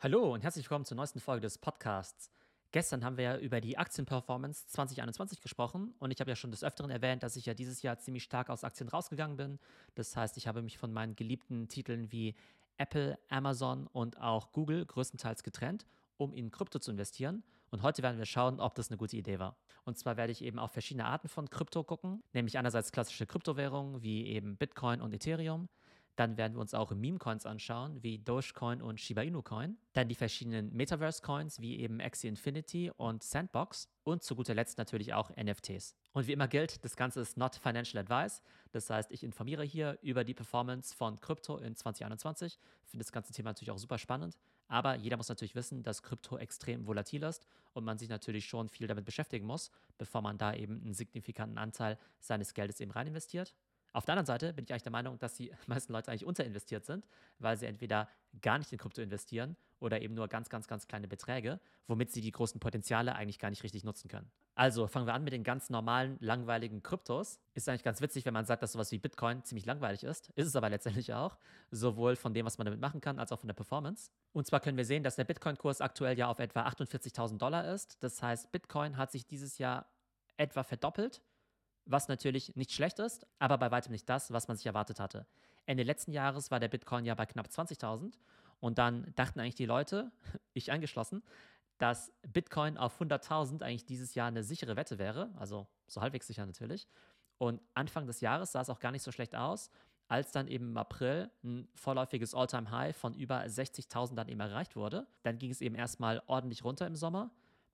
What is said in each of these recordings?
Hallo und herzlich willkommen zur neuesten Folge des Podcasts. Gestern haben wir ja über die Aktienperformance 2021 gesprochen und ich habe ja schon des Öfteren erwähnt, dass ich ja dieses Jahr ziemlich stark aus Aktien rausgegangen bin. Das heißt, ich habe mich von meinen geliebten Titeln wie Apple, Amazon und auch Google größtenteils getrennt, um in Krypto zu investieren. Und heute werden wir schauen, ob das eine gute Idee war. Und zwar werde ich eben auf verschiedene Arten von Krypto gucken, nämlich einerseits klassische Kryptowährungen wie eben Bitcoin und Ethereum, dann werden wir uns auch Meme-Coins anschauen, wie Dogecoin und Shiba Inu Coin. Dann die verschiedenen Metaverse-Coins, wie eben Axie Infinity und Sandbox. Und zu guter Letzt natürlich auch NFTs. Und wie immer gilt, das Ganze ist not financial advice. Das heißt, ich informiere hier über die Performance von Krypto in 2021. Finde das ganze Thema natürlich auch super spannend. Aber jeder muss natürlich wissen, dass Krypto extrem volatil ist und man sich natürlich schon viel damit beschäftigen muss, bevor man da eben einen signifikanten Anteil seines Geldes eben rein investiert. Auf der anderen Seite bin ich eigentlich der Meinung, dass die meisten Leute eigentlich unterinvestiert sind, weil sie entweder gar nicht in Krypto investieren oder eben nur ganz, ganz, ganz kleine Beträge, womit sie die großen Potenziale eigentlich gar nicht richtig nutzen können. Also fangen wir an mit den ganz normalen, langweiligen Kryptos. Ist eigentlich ganz witzig, wenn man sagt, dass sowas wie Bitcoin ziemlich langweilig ist. Ist es aber letztendlich auch. Sowohl von dem, was man damit machen kann, als auch von der Performance. Und zwar können wir sehen, dass der Bitcoin-Kurs aktuell ja auf etwa 48.000 Dollar ist. Das heißt, Bitcoin hat sich dieses Jahr etwa verdoppelt was natürlich nicht schlecht ist, aber bei weitem nicht das, was man sich erwartet hatte. Ende letzten Jahres war der Bitcoin ja bei knapp 20.000 und dann dachten eigentlich die Leute, ich eingeschlossen, dass Bitcoin auf 100.000 eigentlich dieses Jahr eine sichere Wette wäre, also so halbwegs sicher natürlich. Und Anfang des Jahres sah es auch gar nicht so schlecht aus, als dann eben im April ein vorläufiges All-Time-High von über 60.000 dann eben erreicht wurde. Dann ging es eben erstmal ordentlich runter im Sommer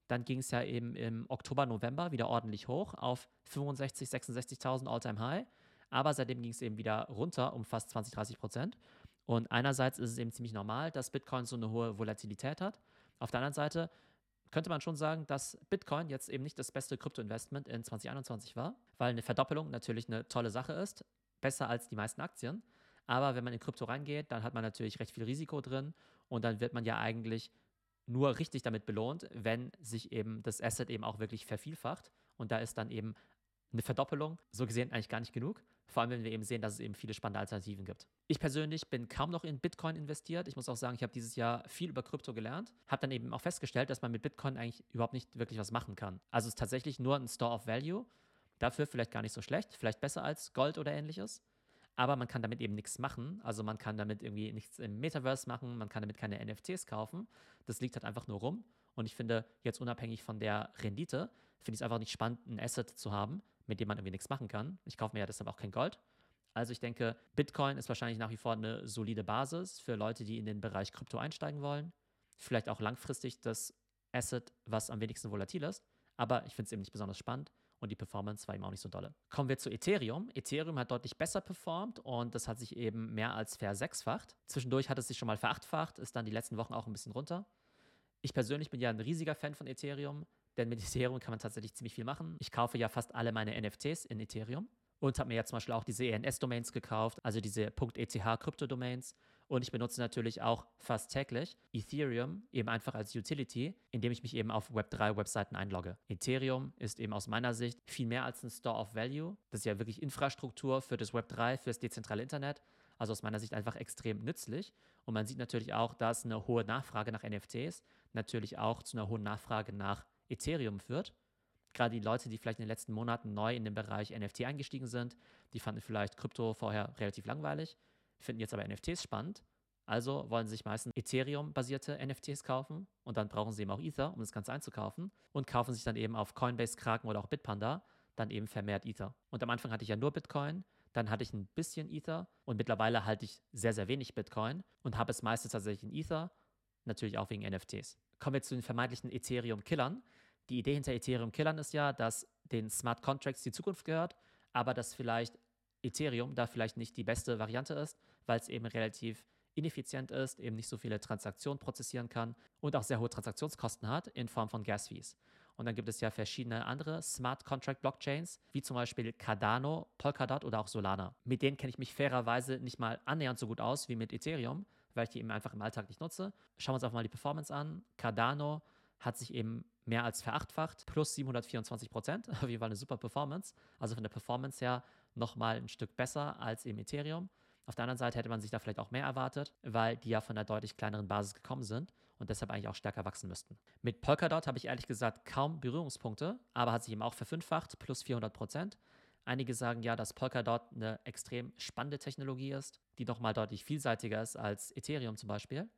dann ging es ja eben im Oktober, November wieder ordentlich hoch auf 65, 66.000 All-Time High. Aber seitdem ging es eben wieder runter um fast 20, 30 Prozent. Und einerseits ist es eben ziemlich normal, dass Bitcoin so eine hohe Volatilität hat. Auf der anderen Seite könnte man schon sagen, dass Bitcoin jetzt eben nicht das beste Krypto-Investment in 2021 war, weil eine Verdoppelung natürlich eine tolle Sache ist, besser als die meisten Aktien. Aber wenn man in Krypto reingeht, dann hat man natürlich recht viel Risiko drin und dann wird man ja eigentlich nur richtig damit belohnt, wenn sich eben das Asset eben auch wirklich vervielfacht. Und da ist dann eben eine Verdoppelung so gesehen eigentlich gar nicht genug. Vor allem, wenn wir eben sehen, dass es eben viele spannende Alternativen gibt. Ich persönlich bin kaum noch in Bitcoin investiert. Ich muss auch sagen, ich habe dieses Jahr viel über Krypto gelernt. Habe dann eben auch festgestellt, dass man mit Bitcoin eigentlich überhaupt nicht wirklich was machen kann. Also es ist tatsächlich nur ein Store of Value. Dafür vielleicht gar nicht so schlecht, vielleicht besser als Gold oder ähnliches aber man kann damit eben nichts machen. Also man kann damit irgendwie nichts im Metaverse machen, man kann damit keine NFTs kaufen. Das liegt halt einfach nur rum. Und ich finde, jetzt unabhängig von der Rendite, finde ich es einfach nicht spannend, ein Asset zu haben, mit dem man irgendwie nichts machen kann. Ich kaufe mir ja deshalb auch kein Gold. Also ich denke, Bitcoin ist wahrscheinlich nach wie vor eine solide Basis für Leute, die in den Bereich Krypto einsteigen wollen. Vielleicht auch langfristig das Asset, was am wenigsten volatil ist. Aber ich finde es eben nicht besonders spannend und die Performance war eben auch nicht so dolle. Kommen wir zu Ethereum. Ethereum hat deutlich besser performt und das hat sich eben mehr als versechsfacht. Zwischendurch hat es sich schon mal verachtfacht, ist dann die letzten Wochen auch ein bisschen runter. Ich persönlich bin ja ein riesiger Fan von Ethereum, denn mit Ethereum kann man tatsächlich ziemlich viel machen. Ich kaufe ja fast alle meine NFTs in Ethereum und habe mir ja zum Beispiel auch diese ENS-Domains gekauft, also diese .eth-Krypto-Domains. Und ich benutze natürlich auch fast täglich Ethereum eben einfach als Utility, indem ich mich eben auf Web3-Webseiten einlogge. Ethereum ist eben aus meiner Sicht viel mehr als ein Store of Value. Das ist ja wirklich Infrastruktur für das Web3, für das dezentrale Internet. Also aus meiner Sicht einfach extrem nützlich. Und man sieht natürlich auch, dass eine hohe Nachfrage nach NFTs natürlich auch zu einer hohen Nachfrage nach Ethereum führt gerade die Leute, die vielleicht in den letzten Monaten neu in den Bereich NFT eingestiegen sind, die fanden vielleicht Krypto vorher relativ langweilig, finden jetzt aber NFTs spannend. Also wollen sich meistens Ethereum-basierte NFTs kaufen und dann brauchen sie eben auch Ether, um das Ganze einzukaufen und kaufen sich dann eben auf Coinbase, Kraken oder auch Bitpanda dann eben vermehrt Ether. Und am Anfang hatte ich ja nur Bitcoin, dann hatte ich ein bisschen Ether und mittlerweile halte ich sehr, sehr wenig Bitcoin und habe es meistens tatsächlich in Ether, natürlich auch wegen NFTs. Kommen wir zu den vermeintlichen Ethereum-Killern. Die Idee hinter Ethereum-Killern ist ja, dass den Smart Contracts die Zukunft gehört, aber dass vielleicht Ethereum da vielleicht nicht die beste Variante ist, weil es eben relativ ineffizient ist, eben nicht so viele Transaktionen prozessieren kann und auch sehr hohe Transaktionskosten hat in Form von Gas-Fees. Und dann gibt es ja verschiedene andere Smart Contract Blockchains, wie zum Beispiel Cardano, Polkadot oder auch Solana. Mit denen kenne ich mich fairerweise nicht mal annähernd so gut aus wie mit Ethereum, weil ich die eben einfach im Alltag nicht nutze. Schauen wir uns einfach mal die Performance an. Cardano hat sich eben mehr als verachtfacht, plus 724 Prozent. Auf jeden Fall eine super Performance. Also von der Performance her nochmal ein Stück besser als im Ethereum. Auf der anderen Seite hätte man sich da vielleicht auch mehr erwartet, weil die ja von einer deutlich kleineren Basis gekommen sind und deshalb eigentlich auch stärker wachsen müssten. Mit Polkadot habe ich ehrlich gesagt kaum Berührungspunkte, aber hat sich eben auch verfünffacht, plus 400 Prozent. Einige sagen ja, dass Polkadot eine extrem spannende Technologie ist, die nochmal deutlich vielseitiger ist als Ethereum zum Beispiel.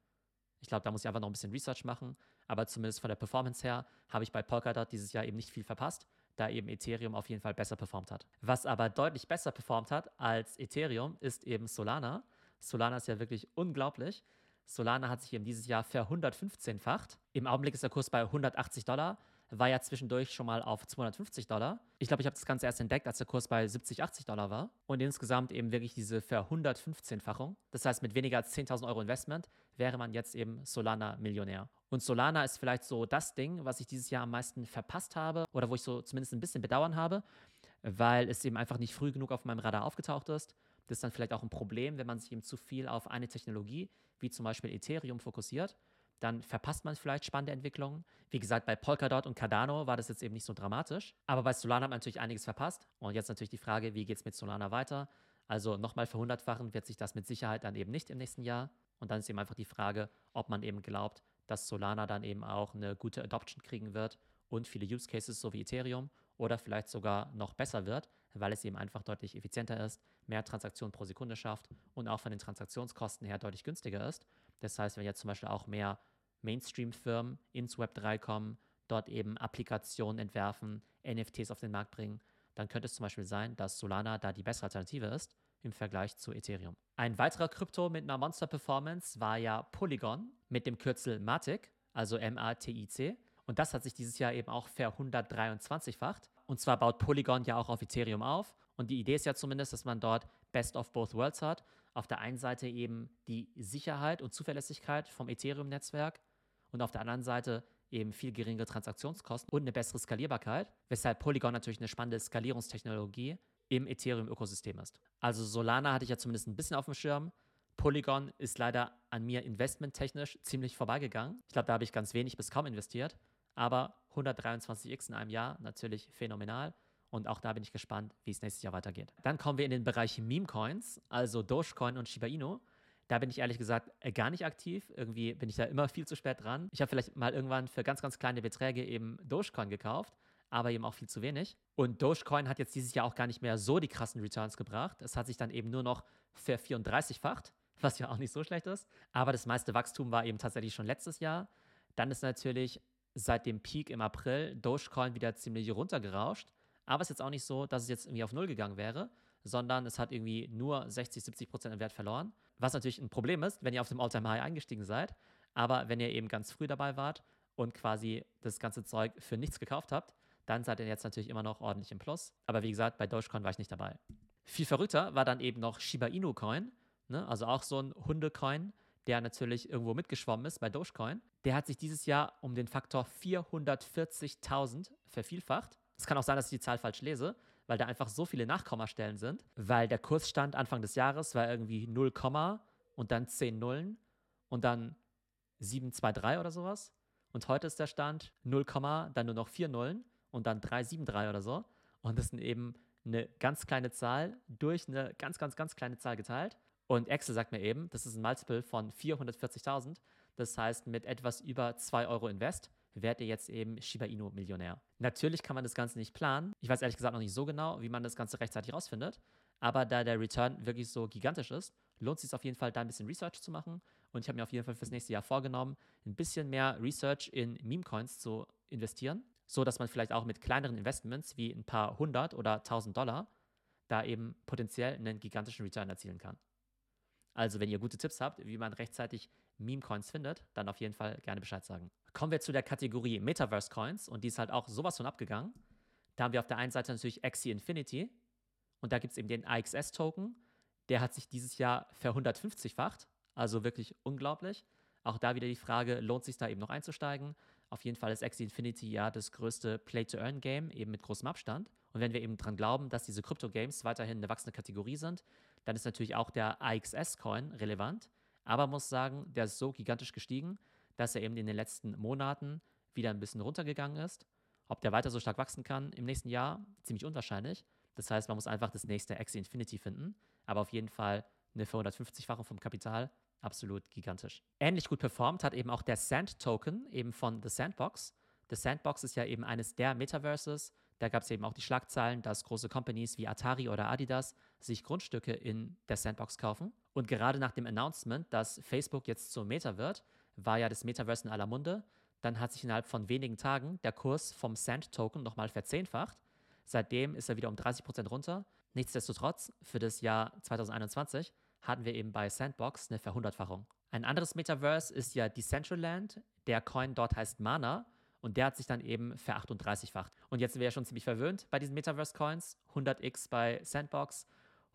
Ich glaube, da muss ich einfach noch ein bisschen Research machen, aber zumindest von der Performance her habe ich bei Polkadot dieses Jahr eben nicht viel verpasst, da eben Ethereum auf jeden Fall besser performt hat. Was aber deutlich besser performt hat als Ethereum ist eben Solana. Solana ist ja wirklich unglaublich. Solana hat sich eben dieses Jahr ver 115-facht. Im Augenblick ist der Kurs bei 180 Dollar war ja zwischendurch schon mal auf 250 Dollar. Ich glaube, ich habe das Ganze erst entdeckt, als der Kurs bei 70, 80 Dollar war. Und insgesamt eben wirklich diese ver 115-fachung. Das heißt, mit weniger als 10.000 Euro Investment wäre man jetzt eben Solana-Millionär. Und Solana ist vielleicht so das Ding, was ich dieses Jahr am meisten verpasst habe oder wo ich so zumindest ein bisschen bedauern habe, weil es eben einfach nicht früh genug auf meinem Radar aufgetaucht ist. Das ist dann vielleicht auch ein Problem, wenn man sich eben zu viel auf eine Technologie, wie zum Beispiel Ethereum, fokussiert dann verpasst man vielleicht spannende Entwicklungen. Wie gesagt, bei Polkadot und Cardano war das jetzt eben nicht so dramatisch. Aber bei Solana hat man natürlich einiges verpasst. Und jetzt natürlich die Frage, wie geht es mit Solana weiter? Also nochmal verhundertfachen wird sich das mit Sicherheit dann eben nicht im nächsten Jahr. Und dann ist eben einfach die Frage, ob man eben glaubt, dass Solana dann eben auch eine gute Adoption kriegen wird und viele Use Cases so wie Ethereum oder vielleicht sogar noch besser wird, weil es eben einfach deutlich effizienter ist, mehr Transaktionen pro Sekunde schafft und auch von den Transaktionskosten her deutlich günstiger ist. Das heißt, wenn jetzt zum Beispiel auch mehr Mainstream-Firmen ins Web 3 kommen, dort eben Applikationen entwerfen, NFTs auf den Markt bringen, dann könnte es zum Beispiel sein, dass Solana da die bessere Alternative ist im Vergleich zu Ethereum. Ein weiterer Krypto mit einer Monster-Performance war ja Polygon mit dem Kürzel Matic, also M-A-T-I-C. Und das hat sich dieses Jahr eben auch ver 123-facht. Und zwar baut Polygon ja auch auf Ethereum auf. Und die Idee ist ja zumindest, dass man dort Best of Both Worlds hat auf der einen Seite eben die Sicherheit und Zuverlässigkeit vom Ethereum-Netzwerk und auf der anderen Seite eben viel geringere Transaktionskosten und eine bessere Skalierbarkeit, weshalb Polygon natürlich eine spannende Skalierungstechnologie im Ethereum-Ökosystem ist. Also Solana hatte ich ja zumindest ein bisschen auf dem Schirm. Polygon ist leider an mir investmenttechnisch ziemlich vorbeigegangen. Ich glaube, da habe ich ganz wenig bis kaum investiert. Aber 123x in einem Jahr natürlich phänomenal. Und auch da bin ich gespannt, wie es nächstes Jahr weitergeht. Dann kommen wir in den Bereich Meme-Coins, also Dogecoin und Shiba Inu. Da bin ich ehrlich gesagt äh, gar nicht aktiv. Irgendwie bin ich da immer viel zu spät dran. Ich habe vielleicht mal irgendwann für ganz, ganz kleine Beträge eben Dogecoin gekauft, aber eben auch viel zu wenig. Und Dogecoin hat jetzt dieses Jahr auch gar nicht mehr so die krassen Returns gebracht. Es hat sich dann eben nur noch ver 34-facht, was ja auch nicht so schlecht ist. Aber das meiste Wachstum war eben tatsächlich schon letztes Jahr. Dann ist natürlich seit dem Peak im April Dogecoin wieder ziemlich runtergerauscht. Aber es ist jetzt auch nicht so, dass es jetzt irgendwie auf Null gegangen wäre, sondern es hat irgendwie nur 60, 70 Prozent an Wert verloren. Was natürlich ein Problem ist, wenn ihr auf dem All-Time-High eingestiegen seid. Aber wenn ihr eben ganz früh dabei wart und quasi das ganze Zeug für nichts gekauft habt, dann seid ihr jetzt natürlich immer noch ordentlich im Plus. Aber wie gesagt, bei Dogecoin war ich nicht dabei. Viel verrückter war dann eben noch Shiba Inu Coin, ne? also auch so ein Hundecoin, der natürlich irgendwo mitgeschwommen ist bei Dogecoin. Der hat sich dieses Jahr um den Faktor 440.000 vervielfacht. Es kann auch sein, dass ich die Zahl falsch lese, weil da einfach so viele Nachkommastellen sind, weil der Kursstand Anfang des Jahres war irgendwie 0, und dann 10 Nullen und dann 723 oder sowas. Und heute ist der Stand 0, dann nur noch 4 Nullen und dann 373 oder so. Und das sind eben eine ganz kleine Zahl durch eine ganz, ganz, ganz kleine Zahl geteilt. Und Excel sagt mir eben, das ist ein Multiple von 440.000. Das heißt, mit etwas über 2 Euro Invest werdet ihr jetzt eben Shiba Inu Millionär. Natürlich kann man das Ganze nicht planen. Ich weiß ehrlich gesagt noch nicht so genau, wie man das Ganze rechtzeitig rausfindet. Aber da der Return wirklich so gigantisch ist, lohnt es sich auf jeden Fall, da ein bisschen Research zu machen. Und ich habe mir auf jeden Fall fürs nächste Jahr vorgenommen, ein bisschen mehr Research in Meme-Coins zu investieren, so dass man vielleicht auch mit kleineren Investments wie ein paar hundert oder tausend Dollar da eben potenziell einen gigantischen Return erzielen kann. Also, wenn ihr gute Tipps habt, wie man rechtzeitig Meme-Coins findet, dann auf jeden Fall gerne Bescheid sagen. Kommen wir zu der Kategorie Metaverse-Coins und die ist halt auch sowas von abgegangen. Da haben wir auf der einen Seite natürlich Axie Infinity und da gibt es eben den AXS-Token. Der hat sich dieses Jahr ver 150-facht, also wirklich unglaublich. Auch da wieder die Frage, lohnt sich da eben noch einzusteigen? Auf jeden Fall ist Axie Infinity ja das größte Play-to-Earn-Game, eben mit großem Abstand. Und wenn wir eben dran glauben, dass diese Crypto-Games weiterhin eine wachsende Kategorie sind, dann ist natürlich auch der AXS-Coin relevant. Aber muss sagen, der ist so gigantisch gestiegen, dass er eben in den letzten Monaten wieder ein bisschen runtergegangen ist. Ob der weiter so stark wachsen kann im nächsten Jahr, ziemlich unwahrscheinlich. Das heißt, man muss einfach das nächste Axie Infinity finden. Aber auf jeden Fall eine 450-fache vom Kapital absolut gigantisch. Ähnlich gut performt hat eben auch der Sand Token, eben von The Sandbox. The Sandbox ist ja eben eines der Metaverses. Da gab es eben auch die Schlagzeilen, dass große Companies wie Atari oder Adidas sich Grundstücke in der Sandbox kaufen. Und gerade nach dem Announcement, dass Facebook jetzt zum Meta wird, war ja das Metaverse in aller Munde. Dann hat sich innerhalb von wenigen Tagen der Kurs vom Sand-Token nochmal verzehnfacht. Seitdem ist er wieder um 30% runter. Nichtsdestotrotz, für das Jahr 2021 hatten wir eben bei Sandbox eine Verhundertfachung. Ein anderes Metaverse ist ja Decentraland. Der Coin dort heißt Mana und der hat sich dann eben ver38-facht. Und jetzt sind wir ja schon ziemlich verwöhnt bei diesen Metaverse-Coins. 100x bei Sandbox,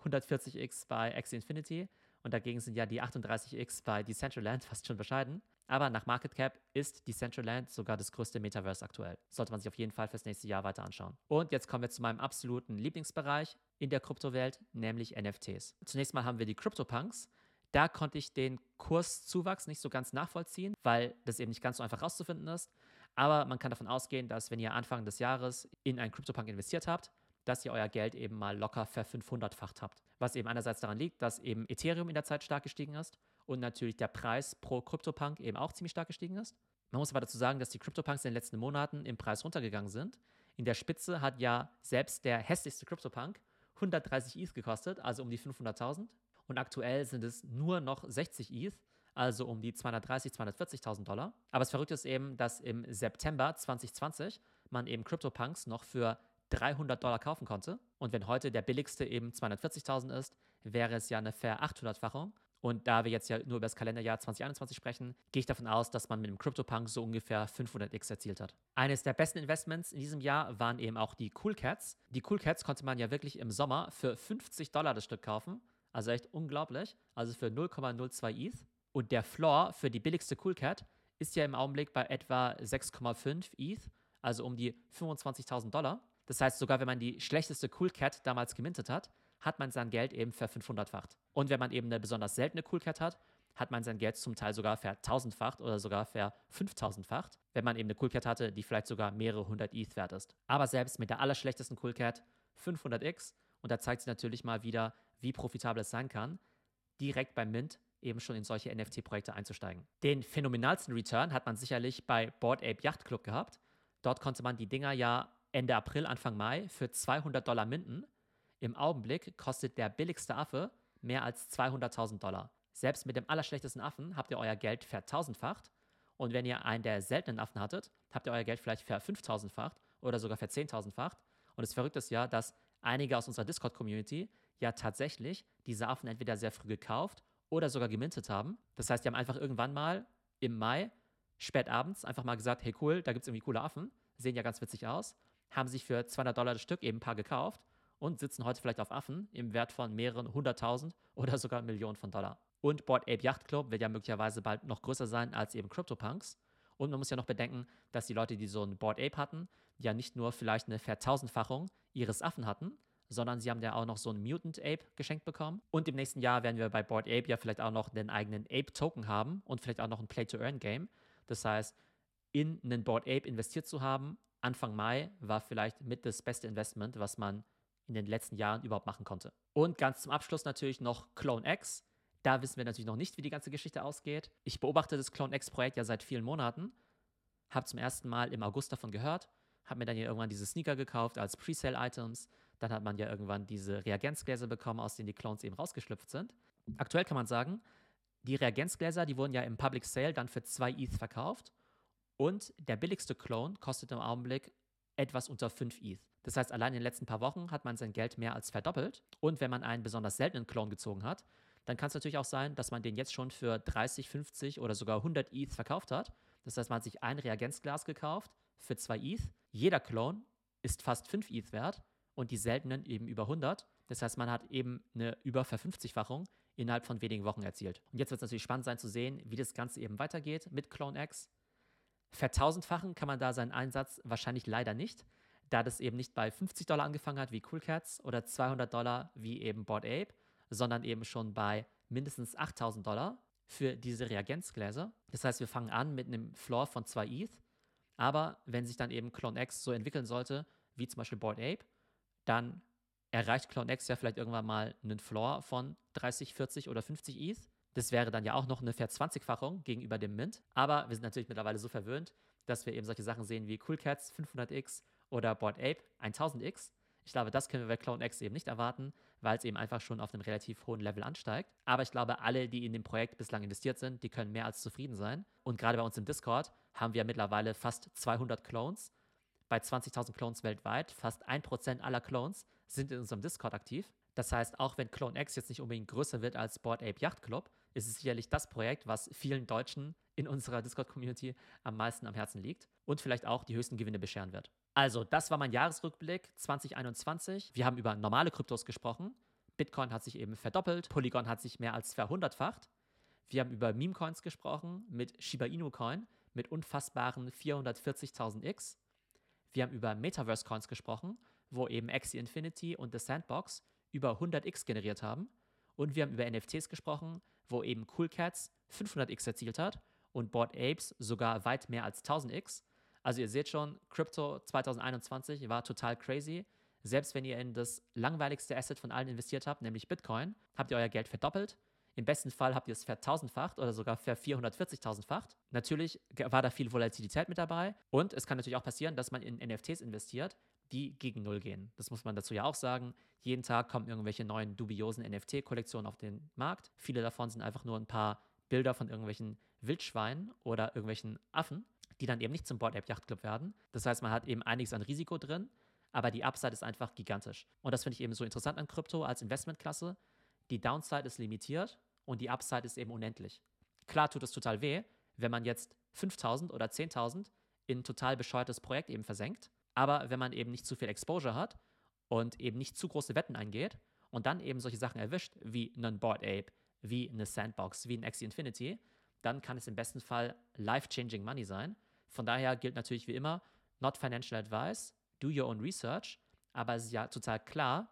140x bei Axie Infinity und dagegen sind ja die 38x bei Decentraland fast schon bescheiden. Aber nach Market Cap ist Decentraland sogar das größte Metaverse aktuell. Sollte man sich auf jeden Fall fürs nächste Jahr weiter anschauen. Und jetzt kommen wir zu meinem absoluten Lieblingsbereich in der Kryptowelt, nämlich NFTs. Zunächst mal haben wir die CryptoPunks. Da konnte ich den Kurszuwachs nicht so ganz nachvollziehen, weil das eben nicht ganz so einfach rauszufinden ist. Aber man kann davon ausgehen, dass wenn ihr Anfang des Jahres in einen CryptoPunk investiert habt, dass ihr euer Geld eben mal locker ver 500-facht habt. Was eben einerseits daran liegt, dass eben Ethereum in der Zeit stark gestiegen ist und natürlich der Preis pro CryptoPunk eben auch ziemlich stark gestiegen ist. Man muss aber dazu sagen, dass die CryptoPunks in den letzten Monaten im Preis runtergegangen sind. In der Spitze hat ja selbst der hässlichste CryptoPunk 130 ETH gekostet, also um die 500.000. Und aktuell sind es nur noch 60 ETH, also um die 230, 240.000 Dollar. Aber das Verrückte ist eben, dass im September 2020 man eben CryptoPunks noch für 300 Dollar kaufen konnte. Und wenn heute der billigste eben 240.000 ist, wäre es ja eine fair 800-fachung. Und da wir jetzt ja nur über das Kalenderjahr 2021 sprechen, gehe ich davon aus, dass man mit dem CryptoPunk so ungefähr 500x erzielt hat. Eines der besten Investments in diesem Jahr waren eben auch die Cool Cats. Die Cool Cats konnte man ja wirklich im Sommer für 50 Dollar das Stück kaufen. Also echt unglaublich. Also für 0,02 ETH. Und der Floor für die billigste Cool Cat ist ja im Augenblick bei etwa 6,5 ETH, also um die 25.000 Dollar. Das heißt, sogar wenn man die schlechteste Cool Cat damals gemintet hat, hat man sein Geld eben ver 500-facht. Und wenn man eben eine besonders seltene Cool Cat hat, hat man sein Geld zum Teil sogar ver 1000-facht oder sogar ver 5000-facht, wenn man eben eine Cool Cat hatte, die vielleicht sogar mehrere hundert ETH wert ist. Aber selbst mit der allerschlechtesten Cool Cat 500x, und da zeigt sich natürlich mal wieder, wie profitabel es sein kann, direkt beim Mint eben schon in solche NFT-Projekte einzusteigen. Den phänomenalsten Return hat man sicherlich bei Board Ape Yacht Club gehabt. Dort konnte man die Dinger ja Ende April, Anfang Mai für 200 Dollar minden. Im Augenblick kostet der billigste Affe mehr als 200.000 Dollar. Selbst mit dem allerschlechtesten Affen habt ihr euer Geld vertausendfacht. Und wenn ihr einen der seltenen Affen hattet, habt ihr euer Geld vielleicht ver 5000-facht oder sogar ver 10.000-facht. Und das Verrückte ist ja, dass einige aus unserer Discord-Community ja tatsächlich diese Affen entweder sehr früh gekauft oder sogar gemintet haben. Das heißt, die haben einfach irgendwann mal im Mai, spät abends, einfach mal gesagt, hey cool, da gibt es irgendwie coole Affen, sehen ja ganz witzig aus, haben sich für 200 Dollar das Stück eben ein paar gekauft und sitzen heute vielleicht auf Affen im Wert von mehreren hunderttausend oder sogar Millionen von Dollar. Und Board Ape Yacht Club wird ja möglicherweise bald noch größer sein als eben CryptoPunks. Und man muss ja noch bedenken, dass die Leute, die so ein Board Ape hatten, ja nicht nur vielleicht eine Vertausendfachung ihres Affen hatten, sondern sie haben ja auch noch so einen Mutant Ape geschenkt bekommen. Und im nächsten Jahr werden wir bei Board Ape ja vielleicht auch noch einen eigenen Ape-Token haben und vielleicht auch noch ein Play-to-Earn-Game. Das heißt, in einen Board Ape investiert zu haben, Anfang Mai, war vielleicht mit das beste Investment, was man in den letzten Jahren überhaupt machen konnte. Und ganz zum Abschluss natürlich noch Clone X. Da wissen wir natürlich noch nicht, wie die ganze Geschichte ausgeht. Ich beobachte das Clone X-Projekt ja seit vielen Monaten, habe zum ersten Mal im August davon gehört, habe mir dann ja irgendwann diese Sneaker gekauft als Presale-Items, dann hat man ja irgendwann diese Reagenzgläser bekommen, aus denen die Clones eben rausgeschlüpft sind. Aktuell kann man sagen, die Reagenzgläser, die wurden ja im Public Sale dann für 2 ETH verkauft und der billigste Clone kostet im Augenblick etwas unter 5 ETH. Das heißt, allein in den letzten paar Wochen hat man sein Geld mehr als verdoppelt. Und wenn man einen besonders seltenen Clone gezogen hat, dann kann es natürlich auch sein, dass man den jetzt schon für 30, 50 oder sogar 100 ETH verkauft hat. Das heißt, man hat sich ein Reagenzglas gekauft für 2 ETH. Jeder Clone ist fast 5 ETH wert und die seltenen eben über 100. Das heißt, man hat eben eine über Verfünfzigfachung innerhalb von wenigen Wochen erzielt. Und jetzt wird es natürlich spannend sein zu sehen, wie das Ganze eben weitergeht mit Clone X. Vertausendfachen kann man da seinen Einsatz wahrscheinlich leider nicht, da das eben nicht bei 50 Dollar angefangen hat wie Cool Cats oder 200 Dollar wie eben Board Ape, sondern eben schon bei mindestens 8000 Dollar für diese Reagenzgläser. Das heißt, wir fangen an mit einem Floor von 2 ETH, aber wenn sich dann eben Clone X so entwickeln sollte, wie zum Beispiel Board Ape, dann erreicht Clone X ja vielleicht irgendwann mal einen Floor von 30, 40 oder 50 ETH. Das wäre dann ja auch noch eine Verzwanzigfachung gegenüber dem Mint. Aber wir sind natürlich mittlerweile so verwöhnt, dass wir eben solche Sachen sehen wie CoolCats 500x oder Board Ape 1000x. Ich glaube, das können wir bei Clone X eben nicht erwarten, weil es eben einfach schon auf einem relativ hohen Level ansteigt. Aber ich glaube, alle, die in dem Projekt bislang investiert sind, die können mehr als zufrieden sein. Und gerade bei uns im Discord haben wir mittlerweile fast 200 Clones. Bei 20.000 Clones weltweit, fast 1% aller Clones sind in unserem Discord aktiv. Das heißt, auch wenn Clone X jetzt nicht unbedingt größer wird als Board Ape Yacht Club, ist es sicherlich das Projekt, was vielen Deutschen in unserer Discord-Community am meisten am Herzen liegt und vielleicht auch die höchsten Gewinne bescheren wird. Also, das war mein Jahresrückblick 2021. Wir haben über normale Kryptos gesprochen. Bitcoin hat sich eben verdoppelt, Polygon hat sich mehr als verhundertfacht. Wir haben über Meme-Coins gesprochen mit Shiba Inu Coin mit unfassbaren 440.000 X. Wir haben über Metaverse-Coins gesprochen, wo eben Axie Infinity und The Sandbox über 100x generiert haben. Und wir haben über NFTs gesprochen, wo eben Cool Cats 500x erzielt hat und Bored Apes sogar weit mehr als 1000x. Also ihr seht schon, Crypto 2021 war total crazy. Selbst wenn ihr in das langweiligste Asset von allen investiert habt, nämlich Bitcoin, habt ihr euer Geld verdoppelt. Im besten Fall habt ihr es vertausendfacht oder sogar ver 440.000-facht. Natürlich war da viel Volatilität mit dabei und es kann natürlich auch passieren, dass man in NFTs investiert, die gegen Null gehen. Das muss man dazu ja auch sagen. Jeden Tag kommen irgendwelche neuen dubiosen NFT-Kollektionen auf den Markt. Viele davon sind einfach nur ein paar Bilder von irgendwelchen Wildschweinen oder irgendwelchen Affen, die dann eben nicht zum Board App Yacht Club werden. Das heißt, man hat eben einiges an Risiko drin, aber die Upside ist einfach gigantisch. Und das finde ich eben so interessant an Krypto als Investmentklasse. Die Downside ist limitiert und die Upside ist eben unendlich. Klar tut es total weh, wenn man jetzt 5000 oder 10.000 in ein total bescheuertes Projekt eben versenkt. Aber wenn man eben nicht zu viel Exposure hat und eben nicht zu große Wetten eingeht und dann eben solche Sachen erwischt, wie einen Board Ape, wie eine Sandbox, wie ein Axie Infinity, dann kann es im besten Fall life-changing Money sein. Von daher gilt natürlich wie immer, not financial advice, do your own research, aber es ist ja total klar,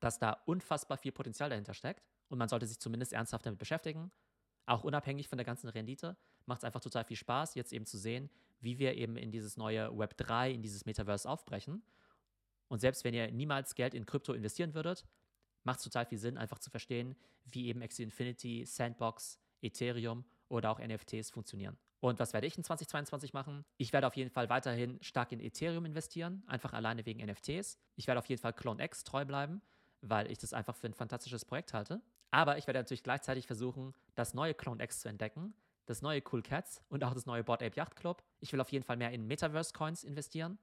dass da unfassbar viel Potenzial dahinter steckt und man sollte sich zumindest ernsthaft damit beschäftigen. Auch unabhängig von der ganzen Rendite macht es einfach total viel Spaß, jetzt eben zu sehen, wie wir eben in dieses neue Web 3, in dieses Metaverse aufbrechen. Und selbst wenn ihr niemals Geld in Krypto investieren würdet, macht es total viel Sinn, einfach zu verstehen, wie eben Axie Infinity, Sandbox, Ethereum oder auch NFTs funktionieren. Und was werde ich in 2022 machen? Ich werde auf jeden Fall weiterhin stark in Ethereum investieren, einfach alleine wegen NFTs. Ich werde auf jeden Fall Clone X treu bleiben, weil ich das einfach für ein fantastisches Projekt halte. Aber ich werde natürlich gleichzeitig versuchen, das neue Clone X zu entdecken, das neue Cool Cats und auch das neue Board Ape Yacht Club. Ich will auf jeden Fall mehr in Metaverse Coins investieren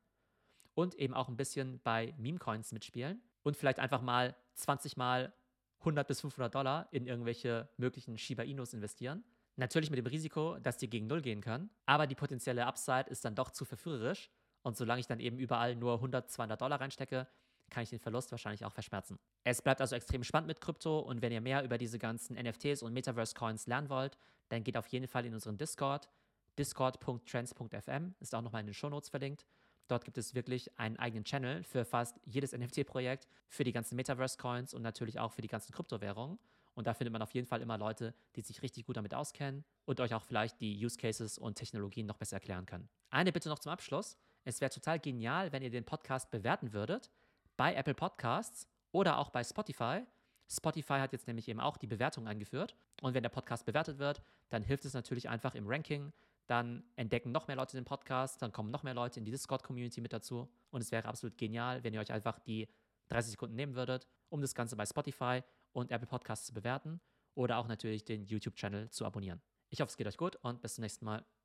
und eben auch ein bisschen bei Meme Coins mitspielen und vielleicht einfach mal 20 mal 100 bis 500 Dollar in irgendwelche möglichen Shiba Inus investieren. Natürlich mit dem Risiko, dass die gegen Null gehen können, aber die potenzielle Upside ist dann doch zu verführerisch und solange ich dann eben überall nur 100, 200 Dollar reinstecke, kann ich den Verlust wahrscheinlich auch verschmerzen. Es bleibt also extrem spannend mit Krypto und wenn ihr mehr über diese ganzen NFTs und Metaverse-Coins lernen wollt, dann geht auf jeden Fall in unseren Discord. Discord.trends.fm ist auch nochmal in den Shownotes verlinkt. Dort gibt es wirklich einen eigenen Channel für fast jedes NFT-Projekt, für die ganzen Metaverse-Coins und natürlich auch für die ganzen Kryptowährungen. Und da findet man auf jeden Fall immer Leute, die sich richtig gut damit auskennen und euch auch vielleicht die Use Cases und Technologien noch besser erklären können. Eine Bitte noch zum Abschluss. Es wäre total genial, wenn ihr den Podcast bewerten würdet bei Apple Podcasts oder auch bei Spotify. Spotify hat jetzt nämlich eben auch die Bewertung eingeführt. Und wenn der Podcast bewertet wird, dann hilft es natürlich einfach im Ranking. Dann entdecken noch mehr Leute den Podcast, dann kommen noch mehr Leute in die Discord-Community mit dazu. Und es wäre absolut genial, wenn ihr euch einfach die 30 Sekunden nehmen würdet, um das Ganze bei Spotify und Apple Podcasts zu bewerten oder auch natürlich den YouTube-Channel zu abonnieren. Ich hoffe, es geht euch gut und bis zum nächsten Mal.